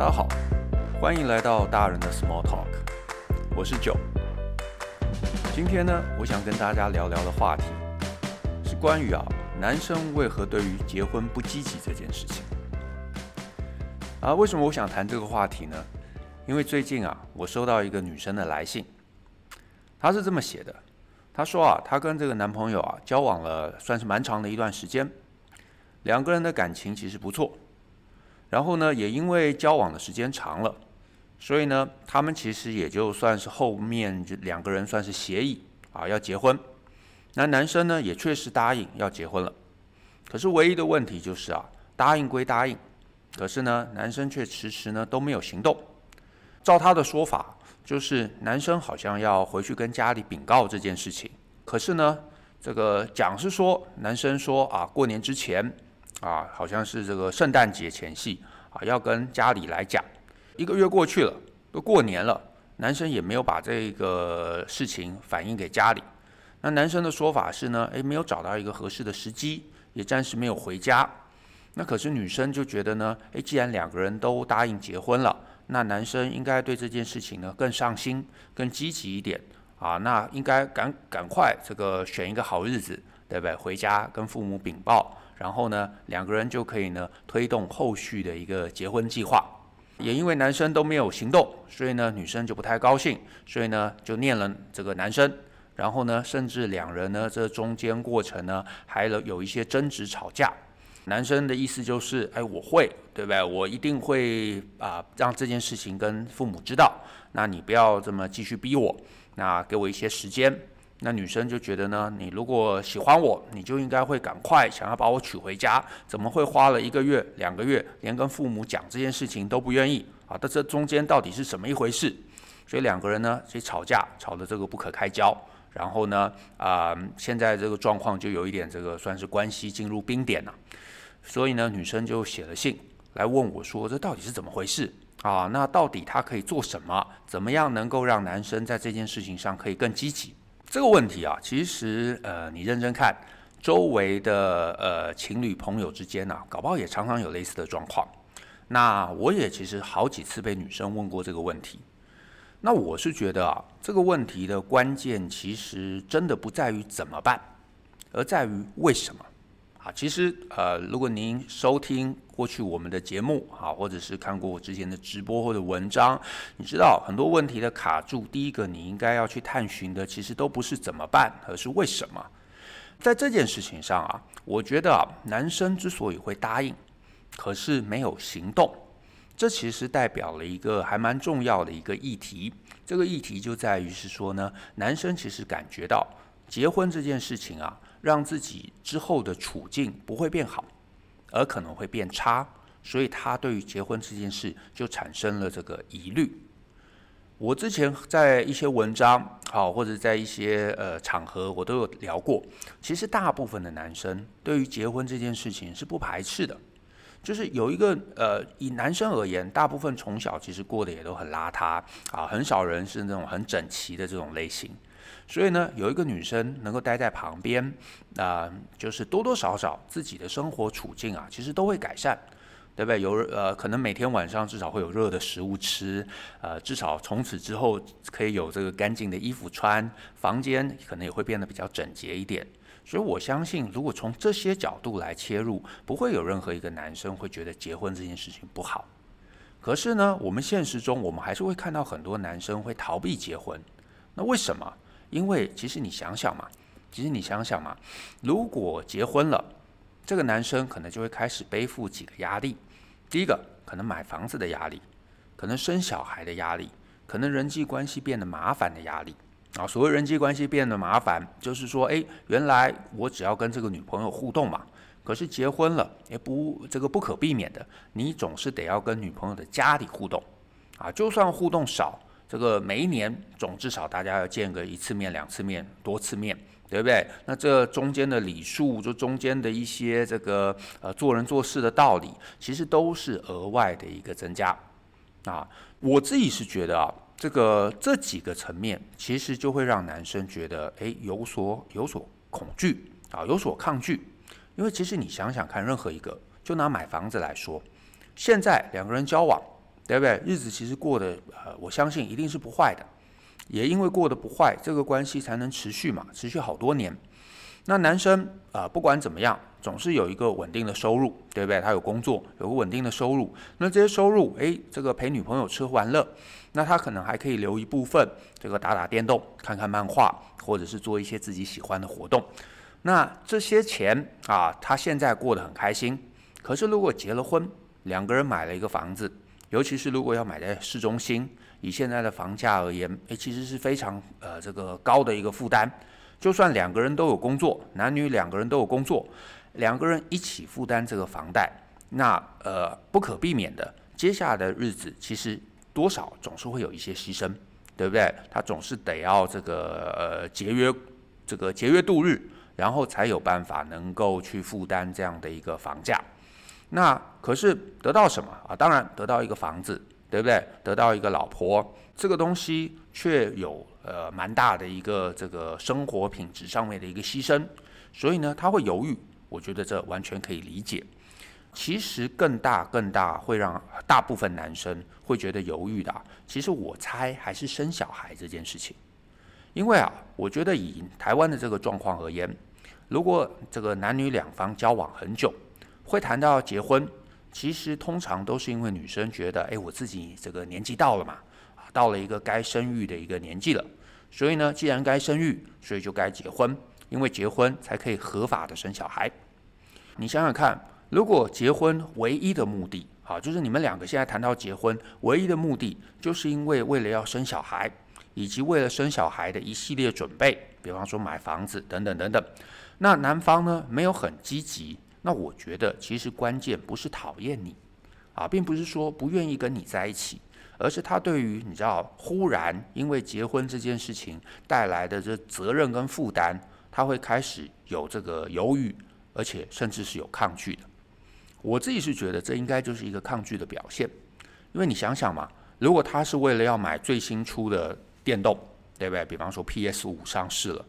大家好，欢迎来到大人的 Small Talk，我是九。今天呢，我想跟大家聊聊的话题是关于啊，男生为何对于结婚不积极这件事情。啊，为什么我想谈这个话题呢？因为最近啊，我收到一个女生的来信，她是这么写的，她说啊，她跟这个男朋友啊交往了算是蛮长的一段时间，两个人的感情其实不错。然后呢，也因为交往的时间长了，所以呢，他们其实也就算是后面就两个人算是协议啊要结婚。那男生呢也确实答应要结婚了，可是唯一的问题就是啊，答应归答应，可是呢，男生却迟迟呢都没有行动。照他的说法，就是男生好像要回去跟家里禀告这件事情。可是呢，这个讲是说，男生说啊，过年之前。啊，好像是这个圣诞节前夕啊，要跟家里来讲。一个月过去了，都过年了，男生也没有把这个事情反映给家里。那男生的说法是呢，诶，没有找到一个合适的时机，也暂时没有回家。那可是女生就觉得呢，诶，既然两个人都答应结婚了，那男生应该对这件事情呢更上心、更积极一点啊。那应该赶赶快这个选一个好日子，对不对？回家跟父母禀报。然后呢，两个人就可以呢推动后续的一个结婚计划。也因为男生都没有行动，所以呢女生就不太高兴，所以呢就念了这个男生。然后呢，甚至两人呢这中间过程呢还有有一些争执吵架。男生的意思就是，哎，我会，对不对？我一定会啊、让这件事情跟父母知道。那你不要这么继续逼我，那给我一些时间。那女生就觉得呢，你如果喜欢我，你就应该会赶快想要把我娶回家，怎么会花了一个月、两个月，连跟父母讲这件事情都不愿意啊？那这中间到底是什么一回事？所以两个人呢，其实吵架吵得这个不可开交，然后呢，啊、现在这个状况就有一点这个算是关系进入冰点了。所以呢，女生就写了信来问我说，这到底是怎么回事啊？那到底她可以做什么？怎么样能够让男生在这件事情上可以更积极？这个问题啊，其实呃，你认真看，周围的呃情侣朋友之间呢、啊，搞不好也常常有类似的状况。那我也其实好几次被女生问过这个问题。那我是觉得啊，这个问题的关键其实真的不在于怎么办，而在于为什么。啊，其实呃，如果您收听过去我们的节目啊，或者是看过我之前的直播或者文章，你知道很多问题的卡住，第一个你应该要去探寻的，其实都不是怎么办，而是为什么。在这件事情上啊，我觉得啊，男生之所以会答应，可是没有行动，这其实代表了一个还蛮重要的一个议题。这个议题就在于是说呢，男生其实感觉到结婚这件事情啊。让自己之后的处境不会变好，而可能会变差，所以他对于结婚这件事就产生了这个疑虑。我之前在一些文章，好，或者在一些呃场合，我都有聊过。其实大部分的男生对于结婚这件事情是不排斥的，就是有一个呃，以男生而言，大部分从小其实过得也都很邋遢啊，很少人是那种很整齐的这种类型。所以呢，有一个女生能够待在旁边，啊、就是多多少少自己的生活处境啊，其实都会改善，对不对？有呃，可能每天晚上至少会有热的食物吃，呃，至少从此之后可以有这个干净的衣服穿，房间可能也会变得比较整洁一点。所以我相信，如果从这些角度来切入，不会有任何一个男生会觉得结婚这件事情不好。可是呢，我们现实中我们还是会看到很多男生会逃避结婚，那为什么？因为其实你想想嘛，其实你想想嘛，如果结婚了，这个男生可能就会开始背负几个压力。第一个，可能买房子的压力，可能生小孩的压力，可能人际关系变得麻烦的压力。啊，所谓人际关系变得麻烦，就是说，哎，原来我只要跟这个女朋友互动嘛，可是结婚了，也不这个不可避免的，你总是得要跟女朋友的家里互动。啊，就算互动少。这个每一年总至少大家要见个一次面、两次面、多次面，对不对？那这中间的礼数，就中间的一些这个呃做人做事的道理，其实都是额外的一个增加啊。我自己是觉得啊，这个这几个层面其实就会让男生觉得哎有所有所恐惧啊，有所抗拒。因为其实你想想看，任何一个就拿买房子来说，现在两个人交往。对不对？日子其实过得，呃，我相信一定是不坏的，也因为过得不坏，这个关系才能持续嘛，持续好多年。那男生啊，不管怎么样，总是有一个稳定的收入，对不对？他有工作，有个稳定的收入。那这些收入，哎，这个陪女朋友吃喝玩乐，那他可能还可以留一部分，这个打打电动、看看漫画，或者是做一些自己喜欢的活动。那这些钱啊，他现在过得很开心。可是如果结了婚，两个人买了一个房子，尤其是如果要买在市中心，以现在的房价而言，哎，其实是非常呃这个高的一个负担。就算两个人都有工作，男女两个人都有工作，两个人一起负担这个房贷，那呃不可避免的，接下来的日子其实多少总是会有一些牺牲，对不对？他总是得要这个呃节约，这个节约度日，然后才有办法能够去负担这样的一个房价。那可是得到什么啊？当然得到一个房子，对不对？得到一个老婆，这个东西却有。呃，蛮大的一个这个生活品质上面的一个牺牲，所以呢，他会犹豫。我觉得这完全可以理解。其实更大更大会让大部分男生会觉得犹豫的，其实我猜还是生小孩这件事情。因为啊，我觉得以台湾的这个状况而言，如果这个男女两方交往很久，会谈到结婚，其实通常都是因为女生觉得，哎，我自己这个年纪到了嘛。到了一个该生育的一个年纪了，所以呢，既然该生育，所以就该结婚，因为结婚才可以合法的生小孩。你想想看，如果结婚唯一的目的，好，就是你们两个现在谈到结婚唯一的目的，就是因为为了要生小孩，以及为了生小孩的一系列准备，比方说买房子等等等等，那男方呢，没有很积极，那我觉得其实关键不是讨厌你，啊，并不是说不愿意跟你在一起。而是他对于你知道，忽然因为结婚这件事情带来的这责任跟负担，他会开始有这个犹豫，而且甚至是有抗拒的。我自己是觉得这应该就是一个抗拒的表现，因为你想想嘛，如果他是为了要买最新出的电动，对不对？比方说 PS 五上市了，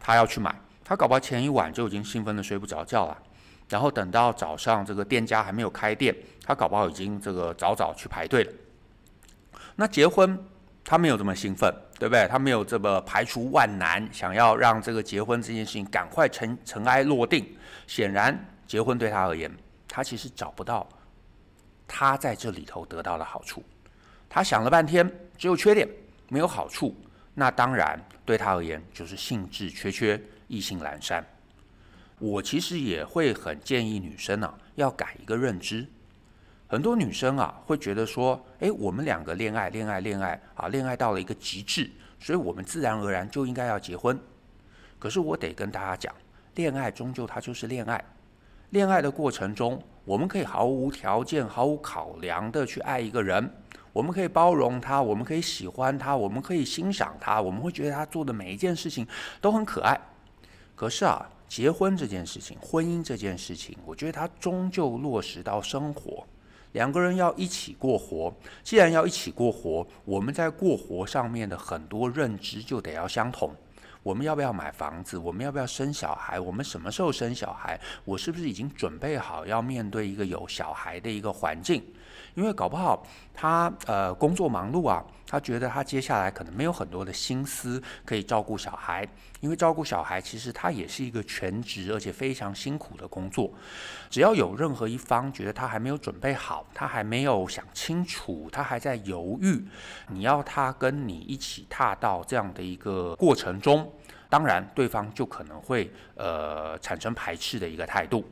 他要去买，他搞不好前一晚就已经兴奋的睡不着觉了，然后等到早上这个店家还没有开店，他搞不好已经这个早早去排队了。那结婚，他没有这么兴奋，对不对？他没有这么排除万难，想要让这个结婚这件事情赶快尘尘埃落定。显然，结婚对他而言，他其实找不到他在这里头得到的好处。他想了半天，只有缺点，没有好处。那当然，对他而言就是兴致缺缺，意兴阑珊。我其实也会很建议女生、啊，要改一个认知。很多女生啊，会觉得说，诶，我们两个恋爱，恋爱，恋爱啊，恋爱到了一个极致，所以我们自然而然就应该要结婚。可是我得跟大家讲，恋爱终究它就是恋爱。恋爱的过程中，我们可以毫无条件、毫无考量的去爱一个人，我们可以包容他，我们可以喜欢他，我们可以欣赏他，我们会觉得他做的每一件事情都很可爱。可是啊，结婚这件事情，婚姻这件事情，我觉得它终究落实到生活。两个人要一起过活，既然要一起过活，我们在过活上面的很多认知就得要相同。我们要不要买房子？我们要不要生小孩？我们什么时候生小孩？我是不是已经准备好要面对一个有小孩的一个环境？因为搞不好他呃工作忙碌啊，他觉得他接下来可能没有很多的心思可以照顾小孩，因为照顾小孩其实他也是一个全职而且非常辛苦的工作。只要有任何一方觉得他还没有准备好，他还没有想清楚，他还在犹豫，你要他跟你一起踏到这样的一个过程中，当然对方就可能会呃产生排斥的一个态度。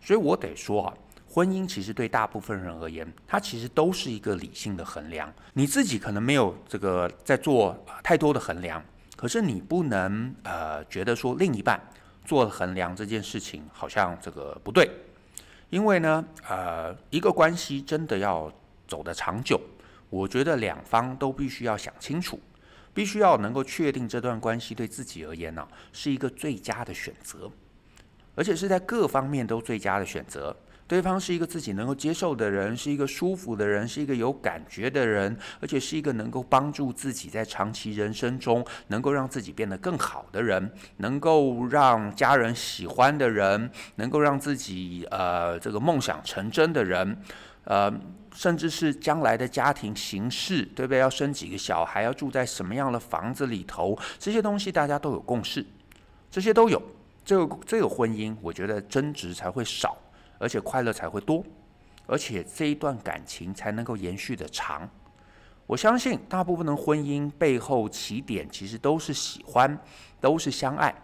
所以我得说啊。婚姻其实对大部分人而言，它其实都是一个理性的衡量。你自己可能没有这个在做太多的衡量，可是你不能呃觉得说另一半做衡量这件事情好像这个不对，因为呢呃一个关系真的要走得长久，我觉得两方都必须要想清楚，必须要能够确定这段关系对自己而言呢是一个最佳的选择，而且是在各方面都最佳的选择。对方是一个自己能够接受的人，是一个舒服的人，是一个有感觉的人，而且是一个能够帮助自己在长期人生中能够让自己变得更好的人，能够让家人喜欢的人，能够让自己呃这个梦想成真的人。呃，甚至是将来的家庭形式，对不对？要生几个小孩，要住在什么样的房子里头，这些东西大家都有共识，这些都有。这个这个婚姻，我觉得争执才会少，而且快乐才会多，而且这一段感情才能够延续得长。我相信大部分的婚姻背后起点其实都是喜欢，都是相爱。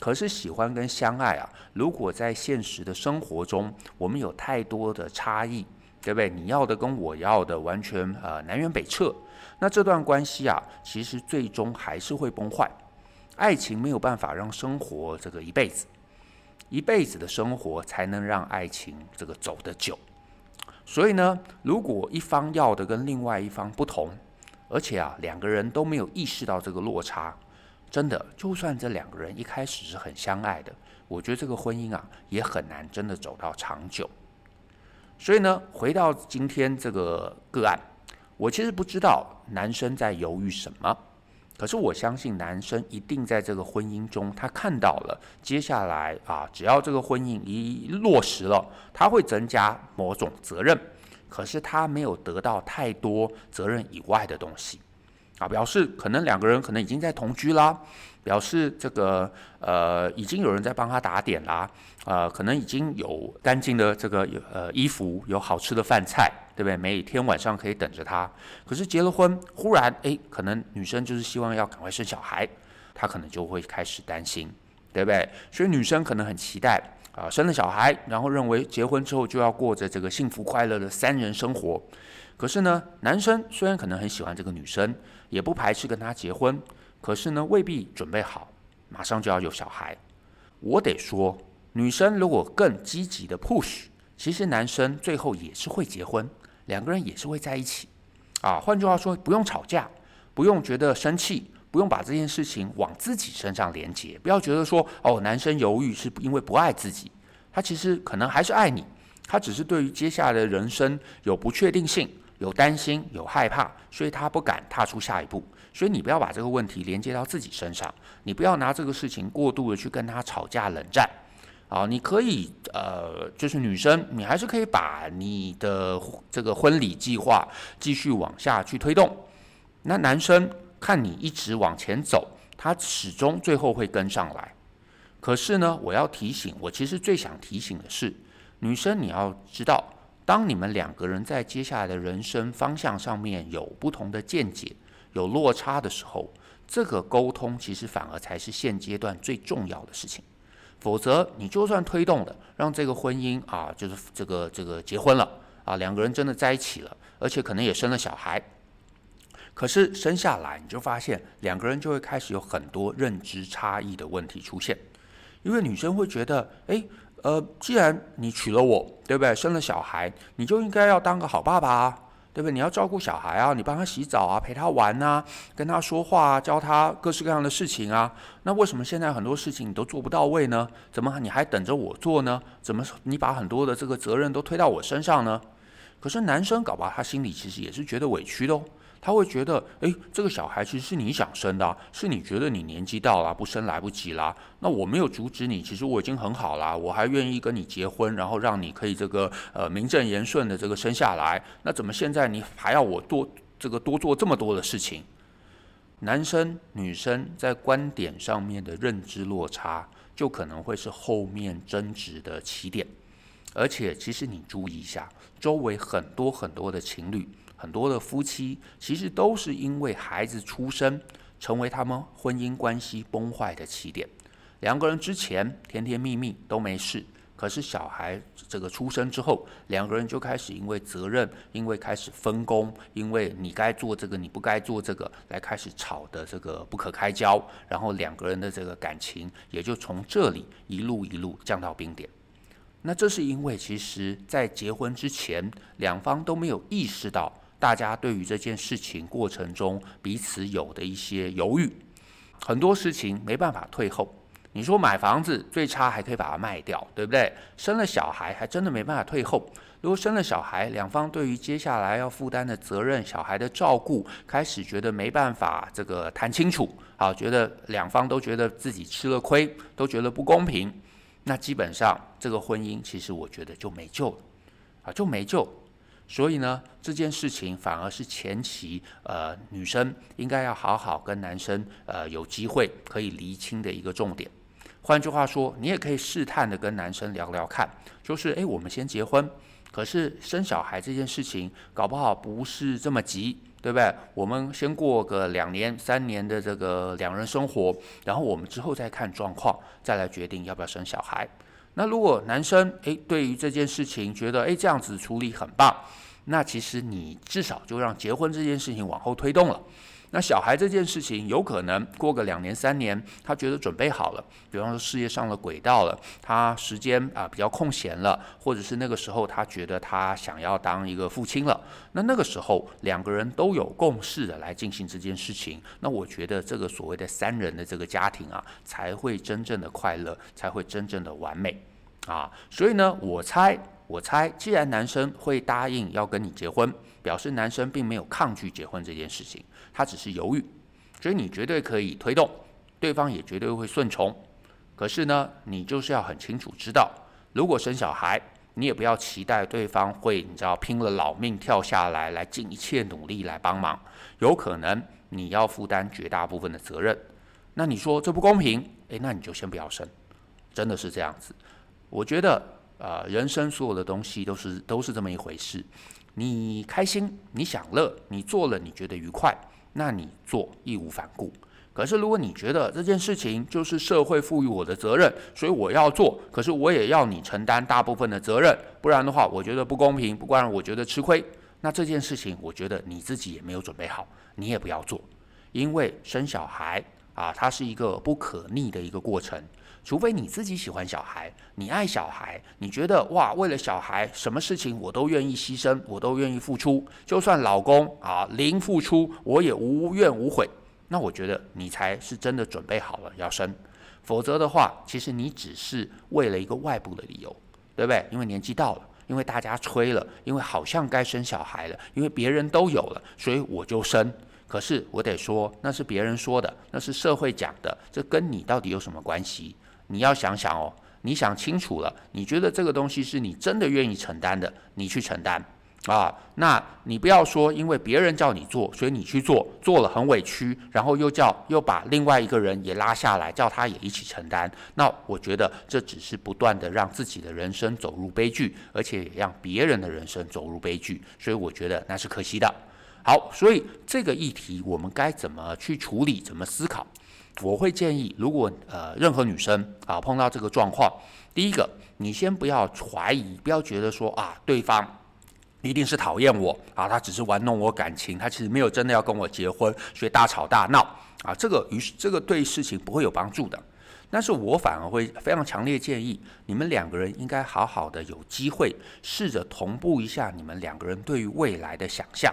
可是喜欢跟相爱啊，如果在现实的生活中，我们有太多的差异，对不对？你要的跟我要的完全呃南辕北辙，那这段关系啊，其实最终还是会崩坏。爱情没有办法让生活这个一辈子，一辈子的生活才能让爱情这个走得久。所以呢，如果一方要的跟另外一方不同，而且啊两个人都没有意识到这个落差，真的就算这两个人一开始是很相爱的，我觉得这个婚姻啊也很难真的走到长久。所以呢，回到今天这个个案，我其实不知道男生在犹豫什么，可是我相信男生一定在这个婚姻中，他看到了接下来啊，只要这个婚姻一落实了，他会增加某种责任，可是他没有得到太多责任以外的东西，啊，表示可能两个人可能已经在同居啦。表示这个呃，已经有人在帮他打点啦，呃，可能已经有干净的这个有呃衣服，有好吃的饭菜，对不对？每天晚上可以等着他。可是结了婚，忽然哎，可能女生就是希望要赶快生小孩，他可能就会开始担心，对不对？所以女生可能很期待啊，生了小孩，然后认为结婚之后就要过着这个幸福快乐的三人生活。可是呢，男生虽然可能很喜欢这个女生，也不排斥跟她结婚。可是呢，未必准备好，马上就要有小孩。我得说，女生如果更积极的 push，其实男生最后也是会结婚，两个人也是会在一起。啊，换句话说，不用吵架，不用觉得生气，不用把这件事情往自己身上连接，不要觉得说，哦，男生犹豫是因为不爱自己，他其实可能还是爱你，他只是对于接下来的人生有不确定性。有担心，有害怕，所以他不敢踏出下一步。所以你不要把这个问题连接到自己身上，你不要拿这个事情过度的去跟他吵架冷战。啊，你可以呃，就是女生，你还是可以把你的这个婚礼计划继续往下去推动。那男生看你一直往前走，他始终最后会跟上来。可是呢，我要提醒，我其实最想提醒的是，女生你要知道。当你们两个人在接下来的人生方向上面有不同的见解、有落差的时候，这个沟通其实反而才是现阶段最重要的事情。否则，你就算推动了，让这个婚姻啊，就是这个这个结婚了啊，两个人真的在一起了，而且可能也生了小孩，可是生下来你就发现两个人就会开始有很多认知差异的问题出现，因为女生会觉得，哎。呃，既然你娶了我，对不对？生了小孩，你就应该要当个好爸爸啊，对不对？你要照顾小孩啊，你帮他洗澡啊，陪他玩啊，跟他说话啊，教他各式各样的事情啊。那为什么现在很多事情你都做不到位呢？怎么你还等着我做呢？怎么你把很多的这个责任都推到我身上呢？可是男生搞吧他心里其实也是觉得委屈的哦。他会觉得，诶，这个小孩其实是你想生的，是你觉得你年纪到了，不生来不及啦。那我没有阻止你，其实我已经很好啦，我还愿意跟你结婚，然后让你可以这个呃名正言顺的这个生下来。那怎么现在你还要我多这个多做这么多的事情？男生女生在观点上面的认知落差，就可能会是后面争执的起点。而且，其实你注意一下，周围很多很多的情侣。很多的夫妻其实都是因为孩子出生，成为他们婚姻关系崩坏的起点。两个人之前甜甜蜜蜜都没事，可是小孩这个出生之后，两个人就开始因为责任，因为开始分工，因为你该做这个，你不该做这个，来开始吵得这个不可开交，然后两个人的这个感情也就从这里一路一路降到冰点。那这是因为其实在结婚之前，两方都没有意识到。大家对于这件事情过程中彼此有的一些犹豫，很多事情没办法退后。你说买房子最差还可以把它卖掉，对不对？生了小孩还真的没办法退后。如果生了小孩，两方对于接下来要负担的责任、小孩的照顾，开始觉得没办法这个谈清楚，啊，觉得两方都觉得自己吃了亏，都觉得不公平，那基本上这个婚姻其实我觉得就没救了，啊，就没救。所以呢，这件事情反而是前期呃女生应该要好好跟男生呃有机会可以厘清的一个重点。换句话说，你也可以试探的跟男生聊聊看，就是诶，我们先结婚，可是生小孩这件事情搞不好不是这么急，对不对？我们先过个两年、三年的这个两人生活，然后我们之后再看状况，再来决定要不要生小孩。那如果男生诶对于这件事情觉得诶这样子处理很棒，那其实你至少就让结婚这件事情往后推动了。那小孩这件事情有可能过个两年三年，他觉得准备好了，比方说事业上了轨道了，他时间啊比较空闲了，或者是那个时候他觉得他想要当一个父亲了，那那个时候两个人都有共识的来进行这件事情，那我觉得这个所谓的三人的这个家庭啊，才会真正的快乐，才会真正的完美啊。所以呢，我猜我猜，既然男生会答应要跟你结婚，表示男生并没有抗拒结婚这件事情。他只是犹豫，所以你绝对可以推动，对方也绝对会顺从。可是呢，你就是要很清楚知道，如果生小孩，你也不要期待对方会，你知道，拼了老命跳下来，来尽一切努力来帮忙。有可能你要负担绝大部分的责任。那你说这不公平？诶，那你就先不要生，真的是这样子。我觉得，呃，人生所有的东西都是都是这么一回事。你开心，你享乐，你做了你觉得愉快。那你做义无反顾，可是如果你觉得这件事情就是社会赋予我的责任，所以我要做，可是我也要你承担大部分的责任，不然的话，我觉得不公平，不然我觉得吃亏。那这件事情，我觉得你自己也没有准备好，你也不要做，因为生小孩啊，它是一个不可逆的一个过程。除非你自己喜欢小孩，你爱小孩，你觉得哇，为了小孩，什么事情我都愿意牺牲，我都愿意付出，就算老公啊零付出，我也无怨无悔。那我觉得你才是真的准备好了要生，否则的话，其实你只是为了一个外部的理由，对不对？因为年纪到了，因为大家催了，因为好像该生小孩了，因为别人都有了，所以我就生。可是我得说，那是别人说的，那是社会讲的，这跟你到底有什么关系？你要想想哦，你想清楚了，你觉得这个东西是你真的愿意承担的，你去承担啊。那你不要说，因为别人叫你做，所以你去做，做了很委屈，然后又叫又把另外一个人也拉下来，叫他也一起承担。那我觉得这只是不断的让自己的人生走入悲剧，而且也让别人的人生走入悲剧。所以我觉得那是可惜的。好，所以这个议题我们该怎么去处理，怎么思考？我会建议，如果呃任何女生啊碰到这个状况，第一个，你先不要怀疑，不要觉得说啊对方一定是讨厌我啊，他只是玩弄我感情，他其实没有真的要跟我结婚，所以大吵大闹啊，这个于是这个对事情不会有帮助的。但是我反而会非常强烈建议，你们两个人应该好好的有机会试着同步一下你们两个人对于未来的想象。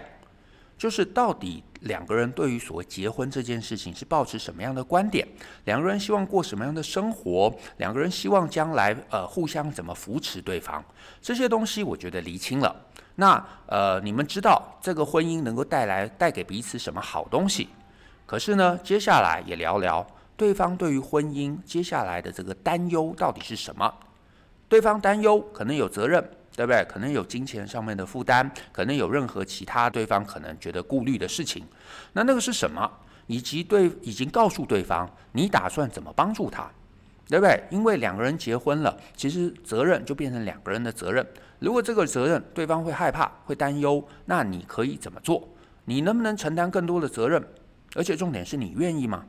就是到底两个人对于所谓结婚这件事情是抱持什么样的观点？两个人希望过什么样的生活？两个人希望将来呃互相怎么扶持对方？这些东西我觉得厘清了。那呃你们知道这个婚姻能够带来带给彼此什么好东西？可是呢，接下来也聊聊对方对于婚姻接下来的这个担忧到底是什么？对方担忧可能有责任。对不对？可能有金钱上面的负担，可能有任何其他对方可能觉得顾虑的事情。那那个是什么？以及对已经告诉对方，你打算怎么帮助他，对不对？因为两个人结婚了，其实责任就变成两个人的责任。如果这个责任对方会害怕、会担忧，那你可以怎么做？你能不能承担更多的责任？而且重点是你愿意吗？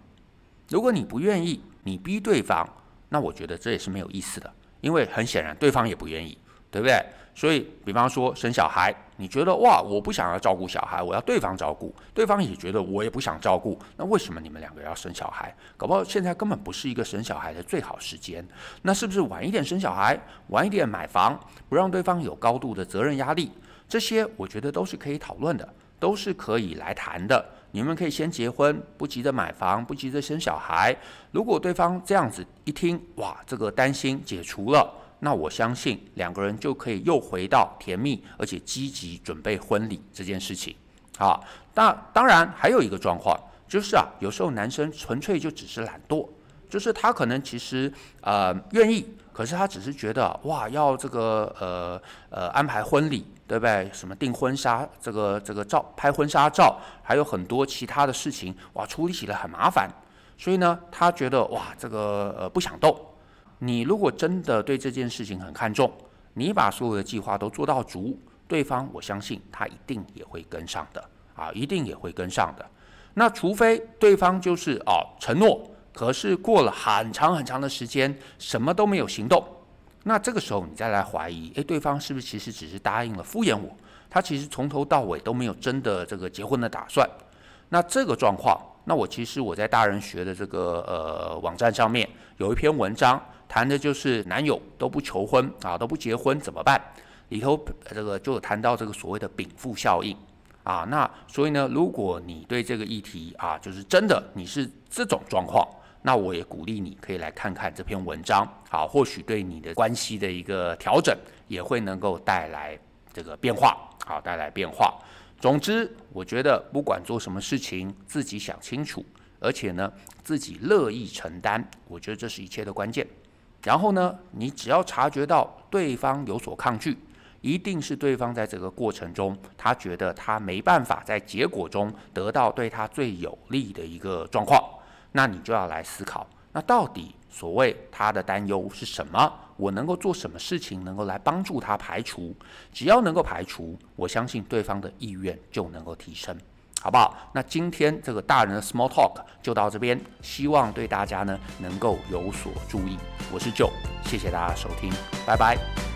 如果你不愿意，你逼对方，那我觉得这也是没有意思的，因为很显然对方也不愿意。对不对？所以，比方说生小孩，你觉得哇，我不想要照顾小孩，我要对方照顾，对方也觉得我也不想照顾，那为什么你们两个要生小孩？搞不好现在根本不是一个生小孩的最好时间，那是不是晚一点生小孩，晚一点买房，不让对方有高度的责任压力？这些我觉得都是可以讨论的，都是可以来谈的。你们可以先结婚，不急着买房，不急着生小孩。如果对方这样子一听，哇，这个担心解除了。那我相信两个人就可以又回到甜蜜而且积极准备婚礼这件事情，啊，那当然还有一个状况就是啊，有时候男生纯粹就只是懒惰，就是他可能其实呃愿意，可是他只是觉得哇，要这个呃呃安排婚礼，对不对？什么订婚纱，这个这个照拍婚纱照，还有很多其他的事情，哇，处理起来很麻烦。所以呢，他觉得哇，这个呃不想动。你如果真的对这件事情很看重，你把所有的计划都做到足，对方我相信他一定也会跟上的啊，一定也会跟上的。那除非对方就是哦承诺，可是过了很长很长的时间，什么都没有行动，那这个时候你再来怀疑，诶，对方是不是其实只是答应了敷衍我？他其实从头到尾都没有真的这个结婚的打算。那这个状况，那我其实我在大人学的这个呃网站上面有一篇文章。谈的就是男友都不求婚啊，都不结婚怎么办？里头这个就谈到这个所谓的禀赋效应啊。那所以呢，如果你对这个议题啊，就是真的你是这种状况，那我也鼓励你可以来看看这篇文章，好，或许对你的关系的一个调整也会能够带来这个变化，好，带来变化。总之，我觉得不管做什么事情，自己想清楚，而且呢，自己乐意承担，我觉得这是一切的关键。然后呢，你只要察觉到对方有所抗拒，一定是对方在这个过程中，他觉得他没办法在结果中得到对他最有利的一个状况，那你就要来思考，那到底所谓他的担忧是什么？我能够做什么事情能够来帮助他排除？只要能够排除，我相信对方的意愿就能够提升。好不好？那今天这个大人的 Small Talk 就到这边，希望对大家呢能够有所注意。我是 Joe，谢谢大家收听，拜拜。